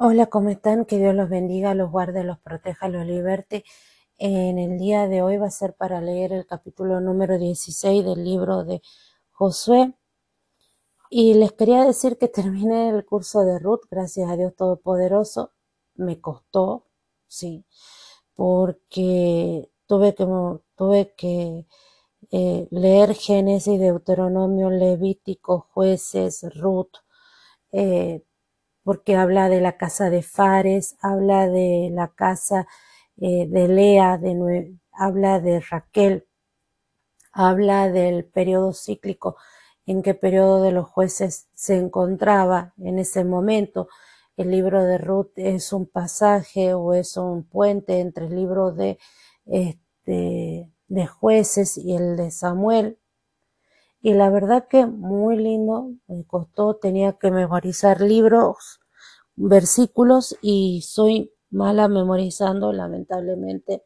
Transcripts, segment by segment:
Hola, ¿cómo están? Que Dios los bendiga, los guarde, los proteja, los liberte. En el día de hoy va a ser para leer el capítulo número 16 del libro de Josué. Y les quería decir que terminé el curso de Ruth, gracias a Dios Todopoderoso. Me costó, sí, porque tuve que, tuve que eh, leer Génesis, Deuteronomio, Levítico, Jueces, Ruth, eh, porque habla de la casa de Fares, habla de la casa eh, de Lea, de habla de Raquel, habla del periodo cíclico, en qué periodo de los jueces se encontraba en ese momento. El libro de Ruth es un pasaje o es un puente entre el libro de, este, de jueces y el de Samuel. Y la verdad que muy lindo, me costó, tenía que memorizar libros, versículos y soy mala memorizando, lamentablemente.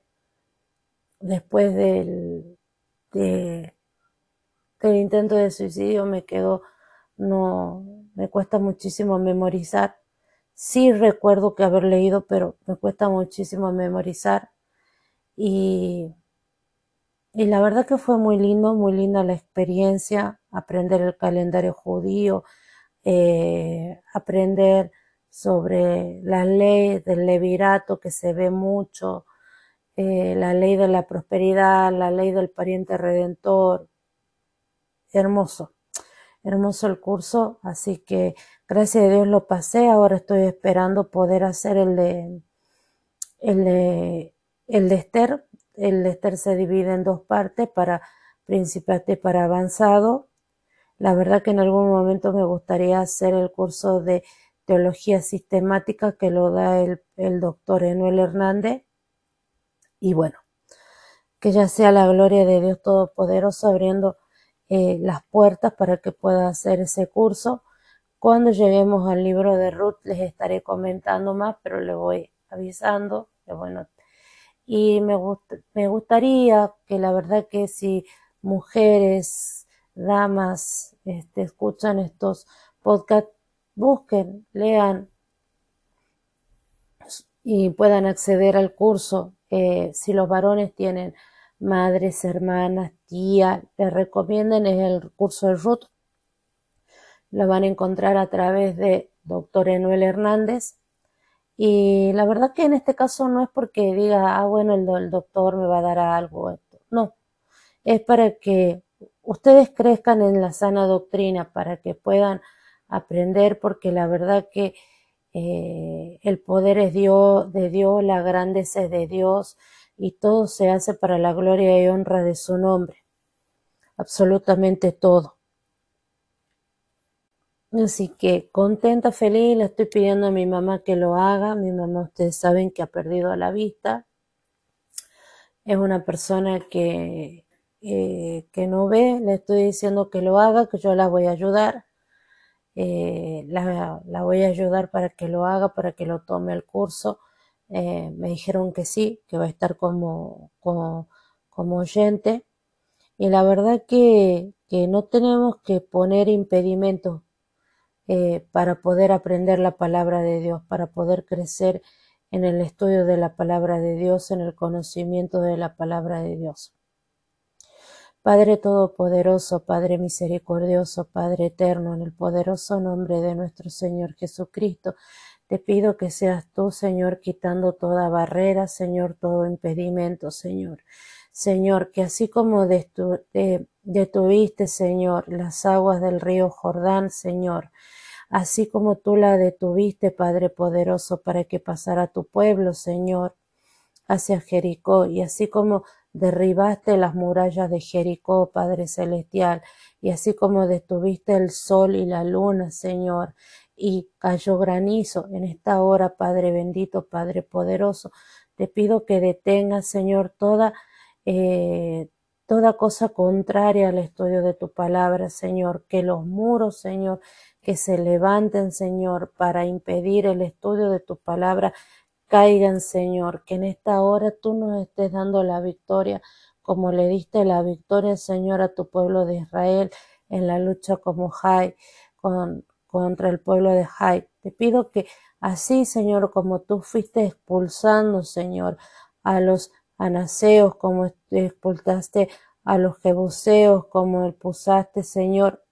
Después del, del intento de suicidio me quedo, no, me cuesta muchísimo memorizar. Sí recuerdo que haber leído, pero me cuesta muchísimo memorizar. Y y la verdad que fue muy lindo, muy linda la experiencia, aprender el calendario judío, eh, aprender sobre la ley del levirato que se ve mucho, eh, la ley de la prosperidad, la ley del pariente redentor. Hermoso, hermoso el curso, así que gracias a Dios lo pasé, ahora estoy esperando poder hacer el de, el de, el de Esther, el Esther se divide en dos partes, para principiante y para avanzado. La verdad que en algún momento me gustaría hacer el curso de teología sistemática que lo da el, doctor Enuel Hernández. Y bueno, que ya sea la gloria de Dios Todopoderoso abriendo eh, las puertas para que pueda hacer ese curso. Cuando lleguemos al libro de Ruth les estaré comentando más, pero le voy avisando que bueno, y me, me gustaría que la verdad que si mujeres, damas, este, escuchan estos podcasts, busquen, lean y puedan acceder al curso. Si los varones tienen madres, hermanas, tía, les recomienden el curso de Ruth. Lo van a encontrar a través de doctor Enuel Hernández y la verdad que en este caso no es porque diga, ah, bueno, el, doctor me va a dar algo. No, es para que ustedes crezcan en la sana doctrina, para que puedan aprender, porque la verdad que eh, el poder es Dios, de Dios, la grandeza es de Dios, y todo se hace para la gloria y honra de su nombre. Absolutamente todo. Así que contenta, feliz, le estoy pidiendo a mi mamá que lo haga. Mi mamá, ustedes saben que ha perdido la vista. Es una persona que, eh, que no ve, le estoy diciendo que lo haga, que yo la voy a ayudar. Eh, la, voy a ayudar para que lo haga, para que lo tome el curso. Eh, me dijeron que sí, que va a estar como, como, como oyente. Y la verdad que, que no tenemos que poner impedimentos eh, para poder aprender la palabra de Dios, para poder crecer en el estudio de la palabra de Dios, en el conocimiento de la palabra de Dios. Padre Todopoderoso, Padre Misericordioso, Padre Eterno, en el poderoso nombre de nuestro Señor Jesucristo, te pido que seas tú, Señor, quitando toda barrera, Señor, todo impedimento, Señor. Señor, que así como detuviste, Señor, las aguas del río Jordán, Señor, así como tú la detuviste, Padre poderoso, para que pasara tu pueblo, Señor, hacia Jericó, y así como derribaste las murallas de Jericó, Padre celestial, y así como detuviste el sol y la luna, Señor, y cayó granizo en esta hora, Padre bendito, Padre poderoso, te pido que detengas, Señor, toda eh, toda cosa contraria al estudio de tu palabra, Señor, que los muros, Señor, que se levanten, Señor, para impedir el estudio de tu palabra, caigan, Señor, que en esta hora tú nos estés dando la victoria, como le diste la victoria, Señor, a tu pueblo de Israel en la lucha como Jai, con, contra el pueblo de Jai. Te pido que así, Señor, como tú fuiste expulsando, Señor, a los anaseos, como expulsaste a los jebuseos, como expulsaste, Señor,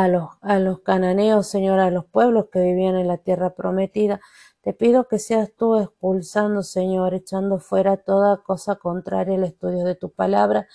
a los, a los cananeos, Señor, a los pueblos que vivían en la tierra prometida. Te pido que seas tú expulsando, Señor, echando fuera toda cosa contraria al estudio de tu palabra,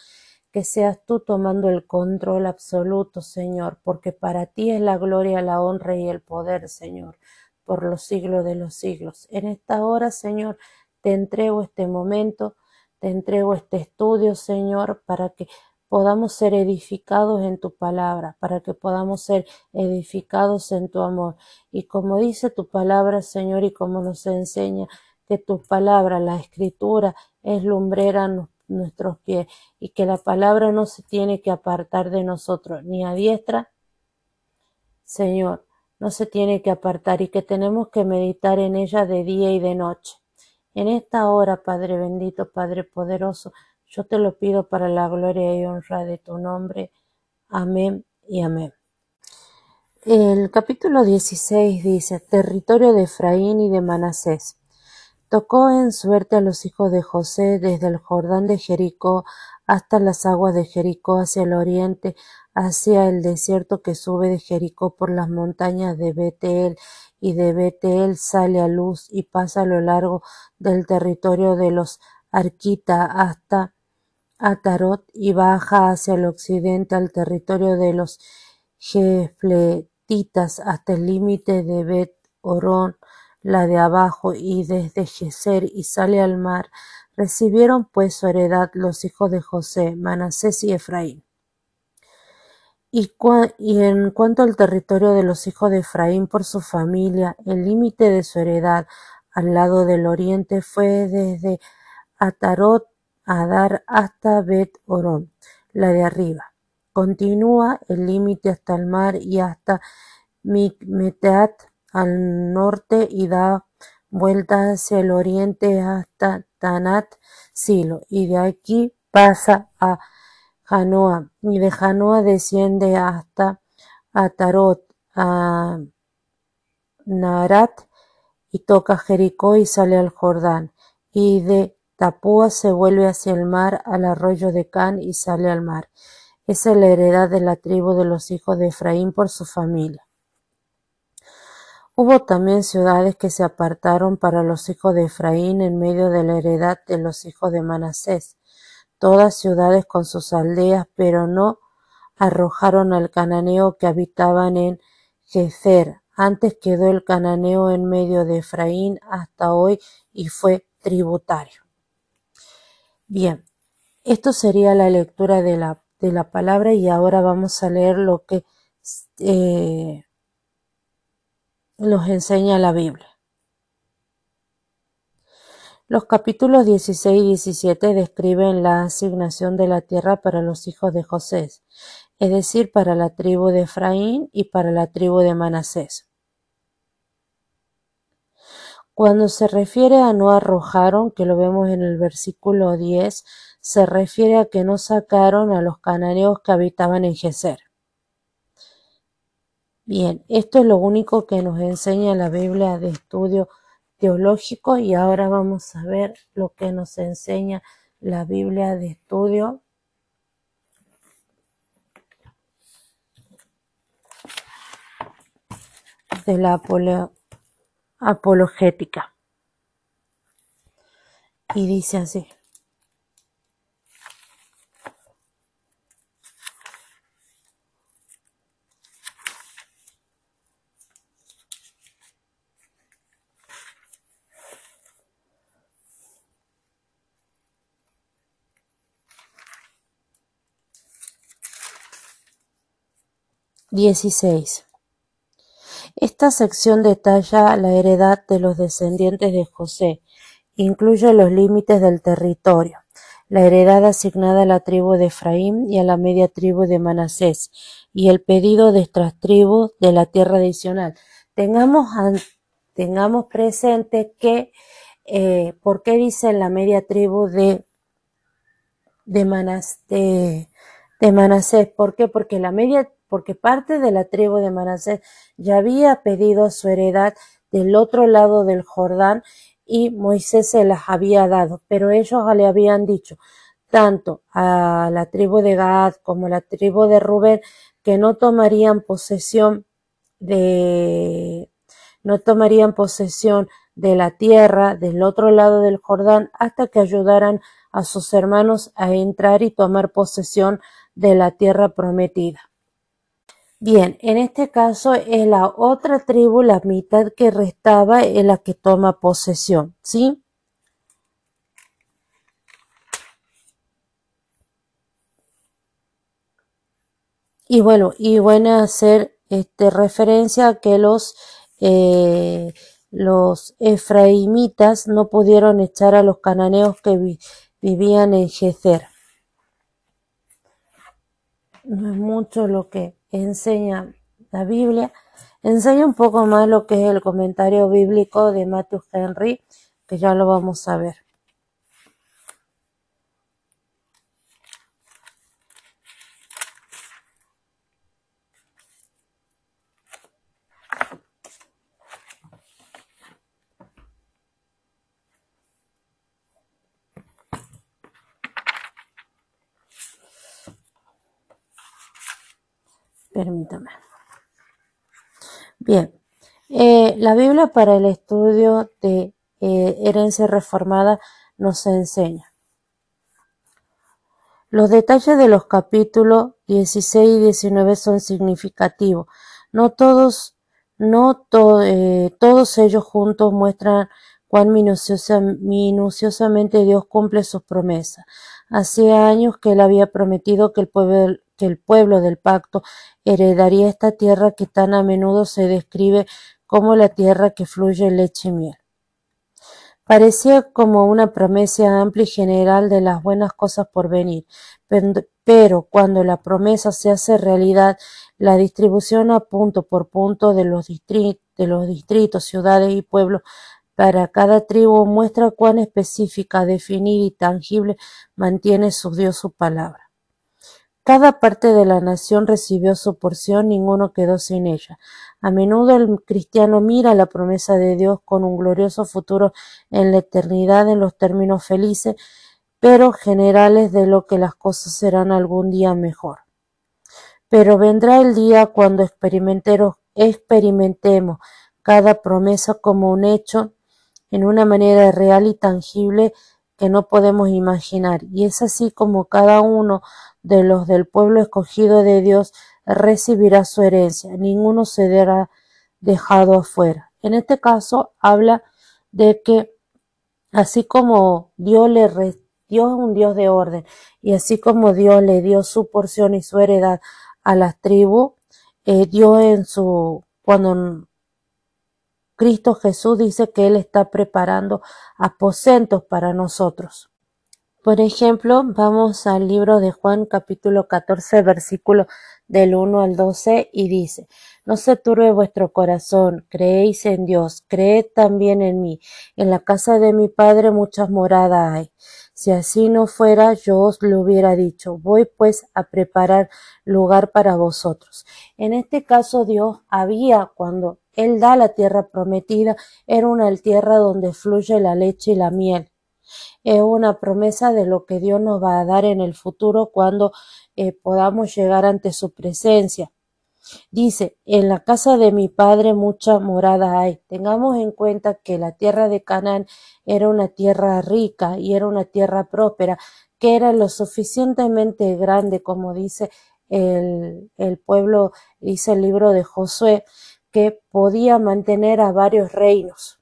que seas tú tomando el control absoluto, Señor, porque para ti es la gloria, la honra y el poder, Señor, por los siglos de los siglos. En esta hora, Señor, te entrego este momento, te entrego este estudio, Señor, para que podamos ser edificados en tu palabra, para que podamos ser edificados en tu amor. Y como dice tu palabra, Señor, y como nos enseña que tu palabra, la escritura, es lumbrera nuestros pies y que la palabra no se tiene que apartar de nosotros, ni a diestra, Señor, no se tiene que apartar y que tenemos que meditar en ella de día y de noche. En esta hora, Padre bendito, Padre poderoso, yo te lo pido para la gloria y honra de tu nombre. Amén y amén. El capítulo 16 dice, territorio de Efraín y de Manasés. Tocó en suerte a los hijos de José desde el Jordán de Jericó hasta las aguas de Jericó hacia el oriente, hacia el desierto que sube de Jericó por las montañas de Betel, y de Betel sale a luz y pasa a lo largo del territorio de los Arquita hasta Atarot y baja hacia el occidente al territorio de los Jefletitas hasta el límite de Bet Orón, la de abajo, y desde Geser y sale al mar. Recibieron pues su heredad los hijos de José, Manasés y Efraín. Y, y, en cuanto al territorio de los hijos de Efraín por su familia, el límite de su heredad al lado del oriente fue desde Atarot a dar hasta Bet Orón, la de arriba. Continúa el límite hasta el mar y hasta Mikmetat al norte y da vuelta hacia el oriente hasta Tanat Silo y de aquí pasa a Janoa y de Janoa desciende hasta Atarot, a Narat y toca Jericó y sale al Jordán y de Tapúa se vuelve hacia el mar al arroyo de Can y sale al mar. Esa es la heredad de la tribu de los hijos de Efraín por su familia. Hubo también ciudades que se apartaron para los hijos de Efraín en medio de la heredad de los hijos de Manasés, todas ciudades con sus aldeas, pero no arrojaron al cananeo que habitaban en Jezer. Antes quedó el cananeo en medio de Efraín hasta hoy y fue tributario. Bien, esto sería la lectura de la, de la palabra y ahora vamos a leer lo que eh, nos enseña la Biblia. Los capítulos 16 y 17 describen la asignación de la tierra para los hijos de José, es decir, para la tribu de Efraín y para la tribu de Manasés. Cuando se refiere a no arrojaron, que lo vemos en el versículo 10, se refiere a que no sacaron a los cananeos que habitaban en Geser. Bien, esto es lo único que nos enseña la Biblia de estudio teológico y ahora vamos a ver lo que nos enseña la Biblia de estudio de la apologética. Y dice así. Dieciséis. Esta sección detalla la heredad de los descendientes de José, incluye los límites del territorio, la heredad asignada a la tribu de Efraín y a la media tribu de Manasés, y el pedido de estas tribus de la tierra adicional. Tengamos, tengamos presente que, eh, ¿por qué dice la media tribu de, de, de, de Manasés? ¿Por qué? Porque la media porque parte de la tribu de Manasés ya había pedido su heredad del otro lado del Jordán y Moisés se las había dado, pero ellos le habían dicho tanto a la tribu de Gad como a la tribu de Rubén que no tomarían posesión de no tomarían posesión de la tierra del otro lado del Jordán hasta que ayudaran a sus hermanos a entrar y tomar posesión de la tierra prometida. Bien, en este caso es la otra tribu, la mitad que restaba, en la que toma posesión, ¿sí? Y bueno, y bueno hacer este, referencia a que los, eh, los efraimitas no pudieron echar a los cananeos que vivían en Gezer. No es mucho lo que enseña la Biblia, enseña un poco más lo que es el comentario bíblico de Matthew Henry, que ya lo vamos a ver. Permítame. Bien, eh, la Biblia para el estudio de eh, herencia reformada nos enseña. Los detalles de los capítulos 16 y 19 son significativos. No todos, no eh, todos ellos juntos muestran cuán minuciosamente Dios cumple sus promesas. Hacía años que él había prometido que el pueblo, que el pueblo del pacto heredaría esta tierra que tan a menudo se describe como la tierra que fluye leche y miel. Parecía como una promesa amplia y general de las buenas cosas por venir, pero cuando la promesa se hace realidad, la distribución a punto por punto de los, de los distritos, ciudades y pueblos para cada tribu muestra cuán específica, definida y tangible mantiene su Dios su palabra. Cada parte de la nación recibió su porción, ninguno quedó sin ella. A menudo el cristiano mira la promesa de Dios con un glorioso futuro en la eternidad en los términos felices, pero generales de lo que las cosas serán algún día mejor. Pero vendrá el día cuando experimentemos cada promesa como un hecho en una manera real y tangible que no podemos imaginar. Y es así como cada uno de los del pueblo escogido de Dios recibirá su herencia. Ninguno se será dejado afuera. En este caso habla de que así como Dios le Dios es un Dios de orden y así como Dios le dio su porción y su heredad a las tribus, eh, Dios en su cuando Cristo Jesús dice que Él está preparando aposentos para nosotros. Por ejemplo, vamos al libro de Juan capítulo 14 versículo del 1 al 12 y dice, No se turbe vuestro corazón, creéis en Dios, creed también en mí. En la casa de mi Padre muchas moradas hay. Si así no fuera, yo os lo hubiera dicho. Voy pues a preparar lugar para vosotros. En este caso Dios había, cuando Él da la tierra prometida, era una tierra donde fluye la leche y la miel. Es una promesa de lo que Dios nos va a dar en el futuro cuando eh, podamos llegar ante su presencia. Dice, en la casa de mi padre mucha morada hay. Tengamos en cuenta que la tierra de Canaán era una tierra rica y era una tierra próspera, que era lo suficientemente grande, como dice el, el pueblo, dice el libro de Josué, que podía mantener a varios reinos.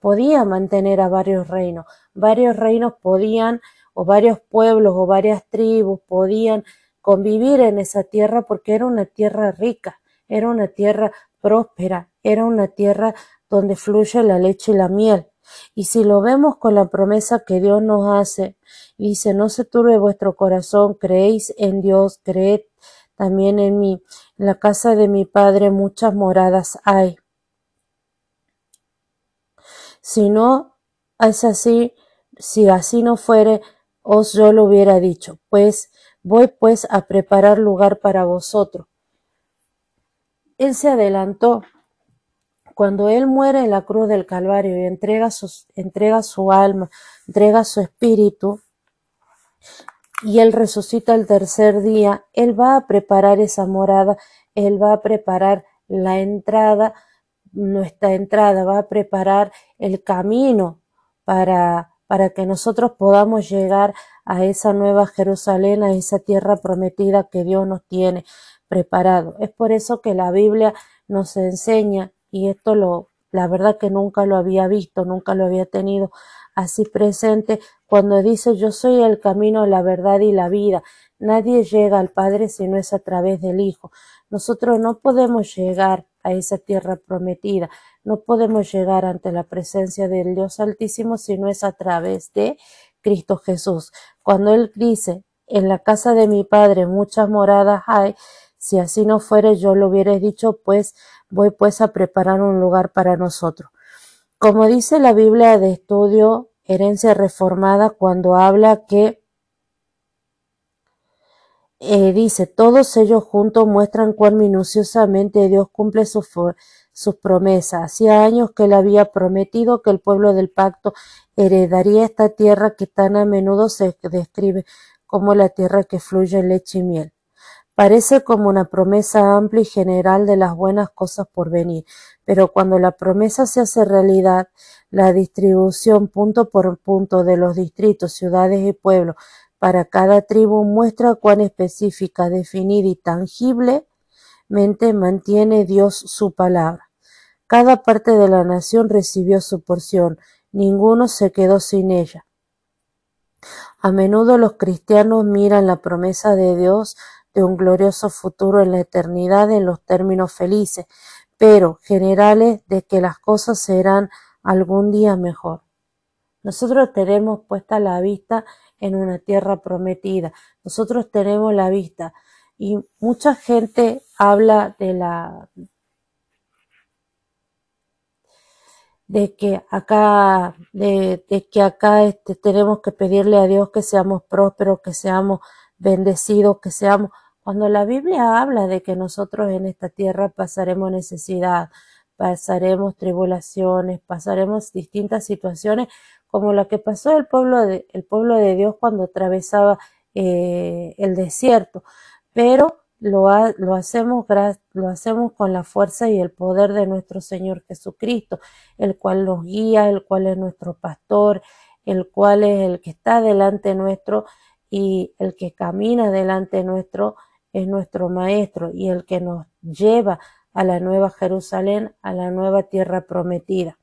Podía mantener a varios reinos. Varios reinos podían, o varios pueblos, o varias tribus podían convivir en esa tierra porque era una tierra rica, era una tierra próspera, era una tierra donde fluye la leche y la miel. Y si lo vemos con la promesa que Dios nos hace, dice, no se turbe vuestro corazón, creéis en Dios, creed también en mí. En la casa de mi Padre muchas moradas hay. Si no es así, si así no fuere, os yo lo hubiera dicho, pues Voy pues a preparar lugar para vosotros. Él se adelantó. Cuando Él muere en la cruz del Calvario y entrega, entrega su alma, entrega su espíritu, y Él resucita el tercer día, Él va a preparar esa morada, Él va a preparar la entrada, nuestra entrada, va a preparar el camino para, para que nosotros podamos llegar a esa nueva Jerusalén, a esa tierra prometida que Dios nos tiene preparado. Es por eso que la Biblia nos enseña, y esto lo, la verdad que nunca lo había visto, nunca lo había tenido así presente, cuando dice yo soy el camino, la verdad y la vida. Nadie llega al Padre si no es a través del Hijo. Nosotros no podemos llegar a esa tierra prometida, no podemos llegar ante la presencia del Dios Altísimo si no es a través de Cristo Jesús. Cuando Él dice, en la casa de mi Padre muchas moradas hay, si así no fuere yo lo hubiera dicho, pues voy pues a preparar un lugar para nosotros. Como dice la Biblia de estudio Herencia Reformada cuando habla que dice, todos ellos juntos muestran cuán minuciosamente Dios cumple sus, promesas. Hacía años que él había prometido que el pueblo del pacto heredaría esta tierra que tan a menudo se describe como la tierra que fluye leche y miel. Parece como una promesa amplia y general de las buenas cosas por venir, pero cuando la promesa se hace realidad, la distribución punto por punto de los distritos, ciudades y pueblos para cada tribu muestra cuán específica, definida y tangiblemente mantiene Dios su palabra. Cada parte de la nación recibió su porción, ninguno se quedó sin ella. A menudo los cristianos miran la promesa de Dios de un glorioso futuro en la eternidad en los términos felices, pero generales de que las cosas serán algún día mejor. Nosotros tenemos puesta la vista en una tierra prometida. Nosotros tenemos la vista y mucha gente habla de la de que acá de, que acá este, tenemos que pedirle a Dios que seamos prósperos, que seamos bendecidos, que seamos cuando la Biblia habla de que nosotros en esta tierra pasaremos necesidad, pasaremos tribulaciones, pasaremos distintas situaciones, como la que pasó el pueblo de, Dios cuando atravesaba eh, el desierto. Pero lo, lo, hacemos, lo hacemos con la fuerza y el poder de nuestro Señor Jesucristo, el cual nos guía, el cual es nuestro pastor, el cual es el que está delante nuestro y el que camina delante nuestro es nuestro Maestro y el que nos lleva a la nueva Jerusalén, a la nueva tierra prometida.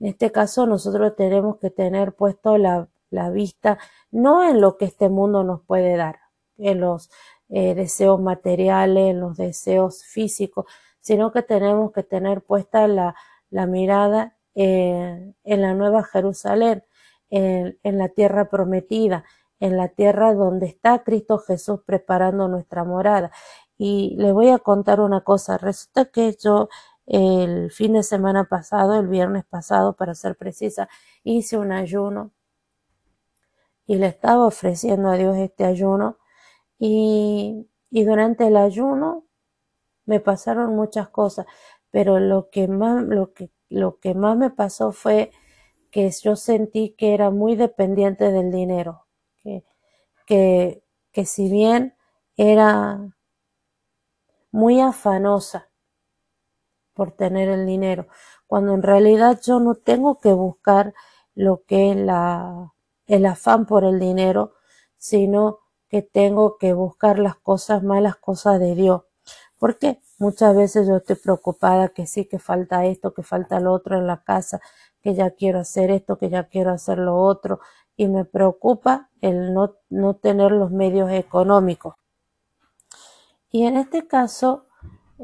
En este caso nosotros tenemos que tener puesto la, vista no en lo que este mundo nos puede dar, en los eh, deseos materiales, en los deseos físicos, sino que tenemos que tener puesta la, mirada en la nueva Jerusalén, en la tierra prometida, en la tierra donde está Cristo Jesús preparando nuestra morada. Y le voy a contar una cosa. Resulta que yo el fin de semana pasado, el viernes pasado, para ser precisa, hice un ayuno y le estaba ofreciendo a Dios este ayuno y, y durante el ayuno me pasaron muchas cosas, pero lo que más, lo que, lo que más me pasó fue que yo sentí que era muy dependiente del dinero que, que, si bien era muy afanosa por tener el dinero, cuando en realidad yo no tengo que buscar lo que es la, el afán por el dinero, sino que tengo que buscar las cosas malas cosas de Dios. Porque muchas veces yo estoy preocupada que sí, que falta esto, que falta lo otro en la casa, que ya quiero hacer esto, que ya quiero hacer lo otro, y me preocupa el no, no tener los medios económicos. Y en este caso,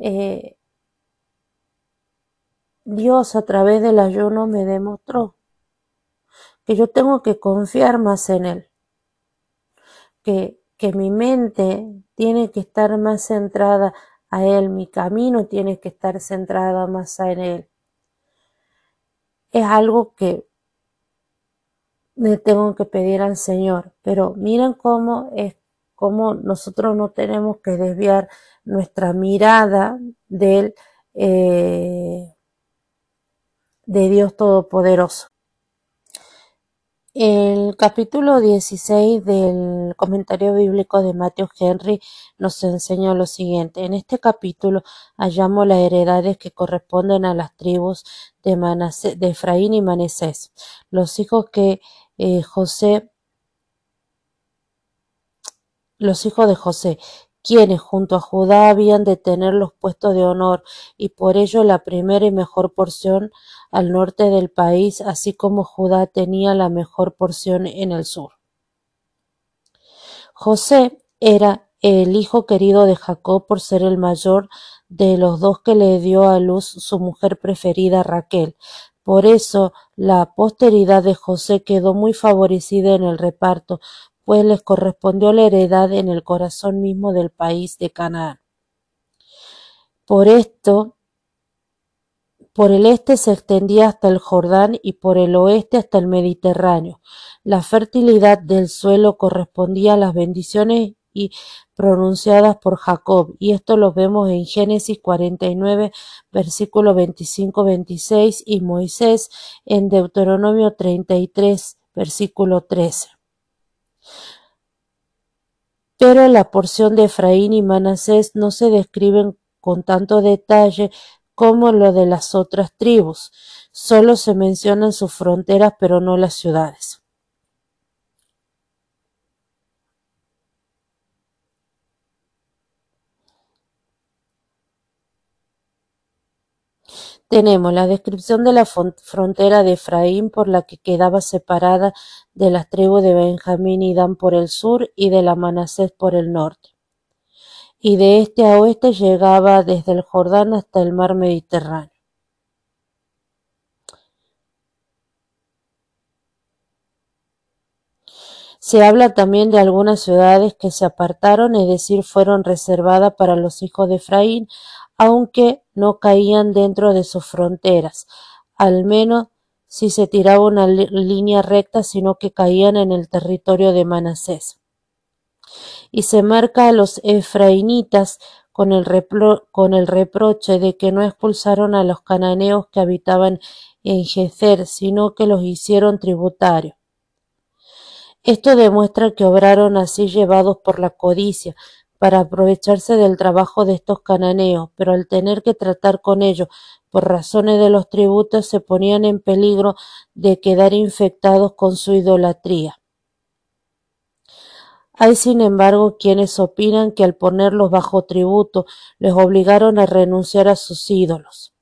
eh, Dios a través del ayuno me demostró que yo tengo que confiar más en Él, que, que mi mente tiene que estar más centrada a Él, mi camino tiene que estar centrada más en Él. Es algo que le tengo que pedir al Señor. Pero miren cómo es, cómo nosotros no tenemos que desviar nuestra mirada del, eh, de Dios Todopoderoso. El capítulo 16 del comentario bíblico de Matthew Henry nos enseña lo siguiente. En este capítulo hallamos las heredades que corresponden a las tribus de, de Efraín y Manasés, los hijos que eh, José, los hijos de José, quienes junto a Judá habían de tener los puestos de honor y por ello la primera y mejor porción al norte del país, así como Judá tenía la mejor porción en el sur. José era el hijo querido de Jacob por ser el mayor de los dos que le dio a luz su mujer preferida Raquel. Por eso la posteridad de José quedó muy favorecida en el reparto, pues les correspondió la heredad en el corazón mismo del país de Canaán. Por esto, por el este se extendía hasta el Jordán y por el oeste hasta el Mediterráneo. La fertilidad del suelo correspondía a las bendiciones pronunciadas por Jacob, y esto lo vemos en Génesis 49, versículo 25-26, y Moisés en Deuteronomio 33, versículo 13. Pero la porción de Efraín y Manasés no se describen con tanto detalle como lo de las otras tribus. Solo se mencionan sus fronteras pero no las ciudades. Tenemos la descripción de la frontera de Efraín por la que quedaba separada de las tribus de Benjamín y Dan por el sur y de la Manasés por el norte. Y de este a oeste llegaba desde el Jordán hasta el mar Mediterráneo. Se habla también de algunas ciudades que se apartaron, es decir, fueron reservadas para los hijos de Efraín, aunque no caían dentro de sus fronteras, al menos si se tiraba una línea recta, sino que caían en el territorio de Manasés. Y se marca a los efraínitas con el, reproche de que no expulsaron a los cananeos que habitaban en Jezer, sino que los hicieron tributarios. Esto demuestra que obraron así llevados por la codicia, para aprovecharse del trabajo de estos cananeos, pero al tener que tratar con ellos por razones de los tributos se ponían en peligro de quedar infectados con su idolatría. Hay sin embargo quienes opinan que al ponerlos bajo tributo les obligaron a renunciar a sus ídolos.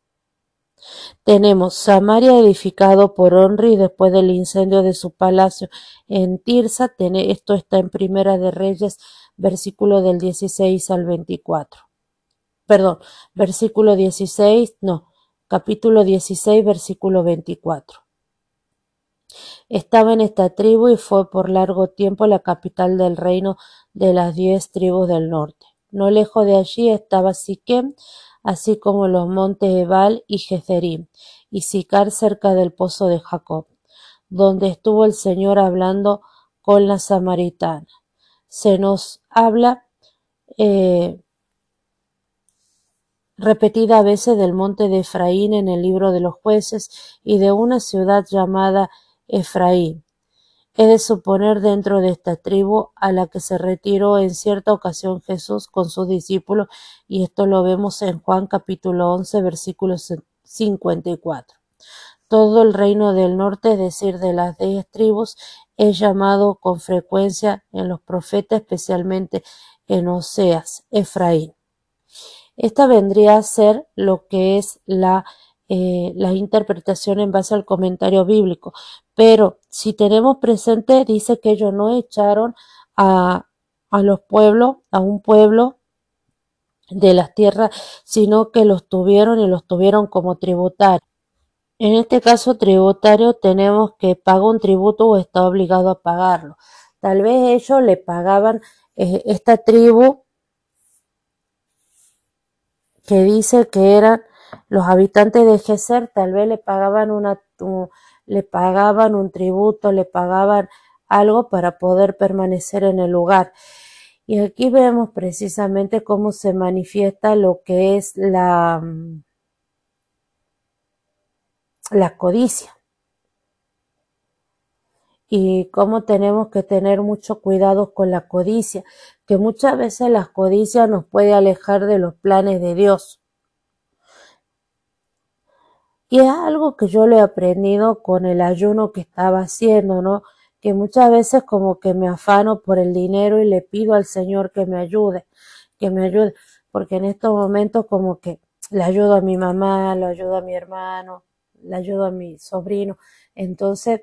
Tenemos Samaria edificado por Onri después del incendio de su palacio en Tirsa, esto está en Primera de Reyes versículo del 16 al 24. Perdón, versículo 16, no, capítulo 16, versículo 24. Estaba en esta tribu y fue por largo tiempo la capital del reino de las diez tribus del norte. No lejos de allí estaba Siquem, así como los montes Ebal y Jezerim, y Sicar cerca del pozo de Jacob, donde estuvo el Señor hablando con la samaritana se nos habla eh, repetida veces del monte de Efraín en el libro de los jueces y de una ciudad llamada Efraín. Es de suponer dentro de esta tribu a la que se retiró en cierta ocasión Jesús con sus discípulos y esto lo vemos en Juan capítulo 11 versículo 54. Todo el reino del norte, es decir, de las diez tribus, es llamado con frecuencia en los profetas, especialmente en Oseas, Efraín. Esta vendría a ser lo que es la, eh, la interpretación en base al comentario bíblico. Pero si tenemos presente, dice que ellos no echaron a, a los pueblos, a un pueblo de las tierras, sino que los tuvieron y los tuvieron como tributarios. En este caso tributario tenemos que paga un tributo o está obligado a pagarlo. Tal vez ellos le pagaban eh, esta tribu que dice que eran los habitantes de Geser, tal vez le pagaban una le pagaban un tributo, le pagaban algo para poder permanecer en el lugar. Y aquí vemos precisamente cómo se manifiesta lo que es la, la codicia y cómo tenemos que tener mucho cuidado con la codicia, que muchas veces la codicia nos puede alejar de los planes de Dios. Y es algo que yo lo he aprendido con el ayuno que estaba haciendo, ¿no? Que muchas veces como que me afano por el dinero y le pido al Señor que me ayude, que me ayude, porque en estos momentos como que le ayudo a mi mamá, le ayudo a mi hermano, le ayudo a mi sobrino. Entonces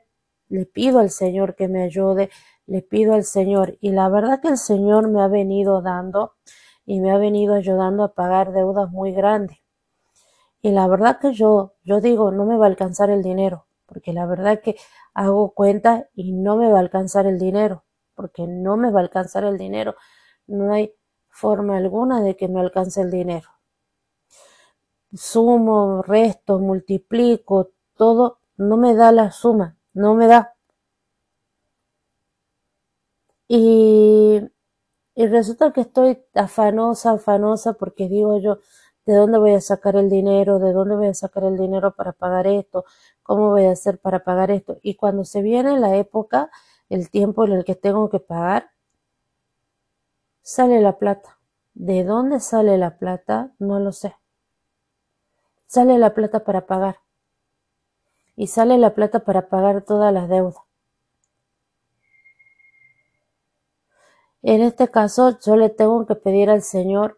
le pido al Señor que me ayude, le pido al Señor y la verdad que el Señor me ha venido dando y me ha venido ayudando a pagar deudas muy grandes. Y la verdad que yo, yo digo, no me va a alcanzar el dinero, porque la verdad que hago cuenta y no me va a alcanzar el dinero, porque no me va a alcanzar el dinero. No hay forma alguna de que me alcance el dinero. Sumo, resto, multiplico, todo, no me da la suma no me da. Y, y resulta que estoy afanosa, afanosa, porque digo yo, ¿de dónde voy a sacar el dinero? ¿De dónde voy a sacar el dinero para pagar esto? ¿Cómo voy a hacer para pagar esto? Y cuando se viene la época, el tiempo en el que tengo que pagar, sale la plata. ¿De dónde sale la plata? No lo sé. Sale la plata para pagar y sale la plata para pagar todas las deudas. En este caso yo le tengo que pedir al Señor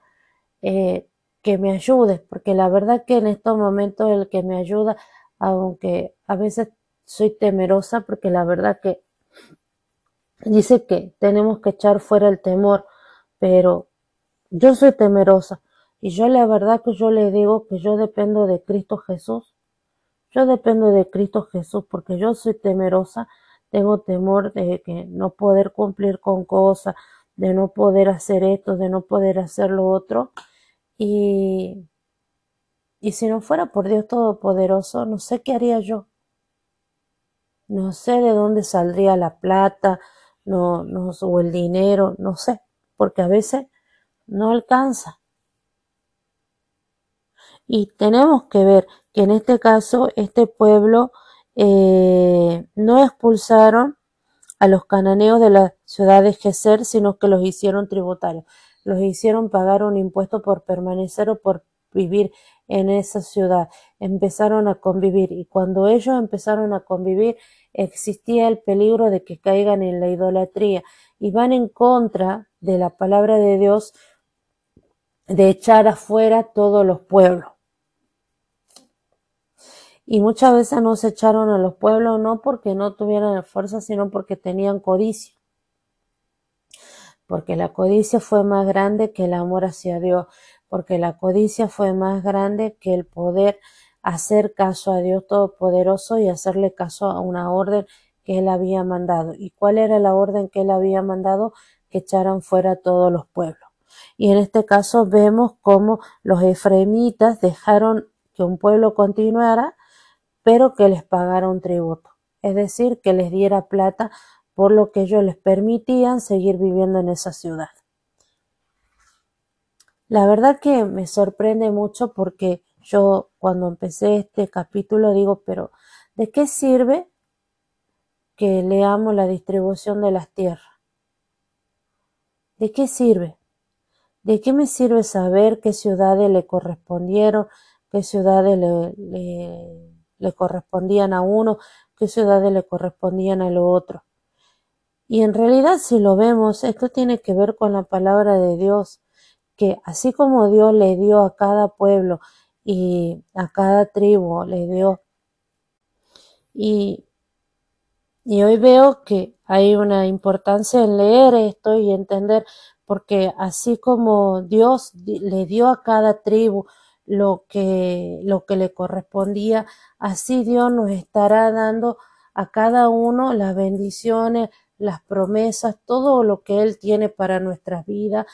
eh, que me ayude, porque la verdad que en estos momentos el que me ayuda, aunque a veces soy temerosa, porque la verdad que dice que tenemos que echar fuera el temor, pero yo soy temerosa y yo la verdad que yo le digo que yo dependo de Cristo Jesús yo dependo de Cristo Jesús porque yo soy temerosa, tengo temor de que no poder cumplir con cosas, de no poder hacer esto, de no poder hacer lo otro. Y, y si no fuera por Dios Todopoderoso, no sé qué haría yo. No sé de dónde saldría la plata, no, no, o el dinero, no sé, porque a veces no alcanza. Y tenemos que ver que en este caso este pueblo eh, no expulsaron a los cananeos de la ciudad de Geser, sino que los hicieron tributarios. Los hicieron pagar un impuesto por permanecer o por vivir en esa ciudad. Empezaron a convivir y cuando ellos empezaron a convivir existía el peligro de que caigan en la idolatría y van en contra de la palabra de Dios de echar afuera todos los pueblos. Y muchas veces no se echaron a los pueblos no porque no tuvieran fuerza, sino porque tenían codicia. Porque la codicia fue más grande que el amor hacia Dios. Porque la codicia fue más grande que el poder hacer caso a Dios Todopoderoso y hacerle caso a una orden que él había mandado. ¿Y cuál era la orden que él había mandado? Que echaran fuera todos los pueblos. Y en este caso vemos cómo los efraimitas dejaron que un pueblo continuara pero que les pagara un tributo, es decir, que les diera plata por lo que ellos les permitían seguir viviendo en esa ciudad. La verdad que me sorprende mucho porque yo cuando empecé este capítulo digo, pero ¿de qué sirve que leamos la distribución de las tierras? ¿De qué sirve? ¿De qué me sirve saber qué ciudades le correspondieron, qué ciudades le, le correspondían a uno, qué ciudades le correspondían a lo otro. Y en realidad si lo vemos, esto tiene que ver con la palabra de Dios, que así como Dios le dio a cada pueblo y a cada tribu, le dio. Y, y hoy veo que hay una importancia en leer esto y entender, porque así como Dios le dio a cada tribu lo que, lo que le correspondía. Así Dios nos estará dando a cada uno las bendiciones, las promesas, todo lo que Él tiene para nuestras vidas,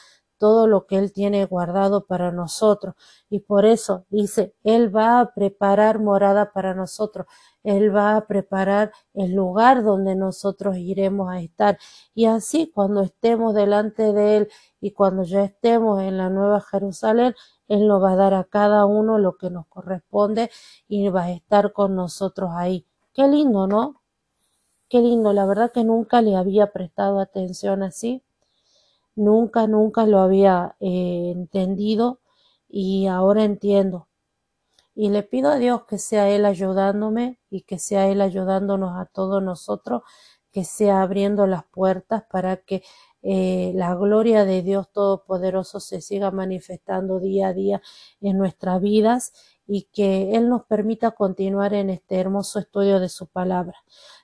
todo lo que Él tiene guardado para nosotros. Y por eso dice, Él va a preparar morada para nosotros. Él va a preparar el lugar donde nosotros iremos a estar. Y así cuando estemos delante de Él y cuando ya estemos en la Nueva Jerusalén, Él nos va a dar a cada uno lo que nos corresponde y va a estar con nosotros ahí. Qué lindo, ¿no? Qué lindo, la verdad que nunca le había prestado atención así, nunca, nunca lo había eh, entendido y ahora entiendo. Y le pido a Dios que sea Él ayudándome y que sea Él ayudándonos a todos nosotros, que sea abriendo las puertas para que eh, la gloria de Dios Todopoderoso se siga manifestando día a día en nuestras vidas y que Él nos permita continuar en este hermoso estudio de su palabra.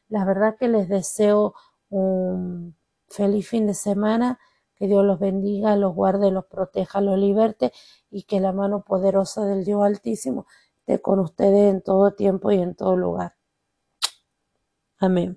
La verdad que les deseo un feliz fin de semana, que Dios los bendiga, los guarde, los proteja, los liberte y que la mano poderosa del Dios Altísimo esté con ustedes en todo tiempo y en todo lugar. Amén.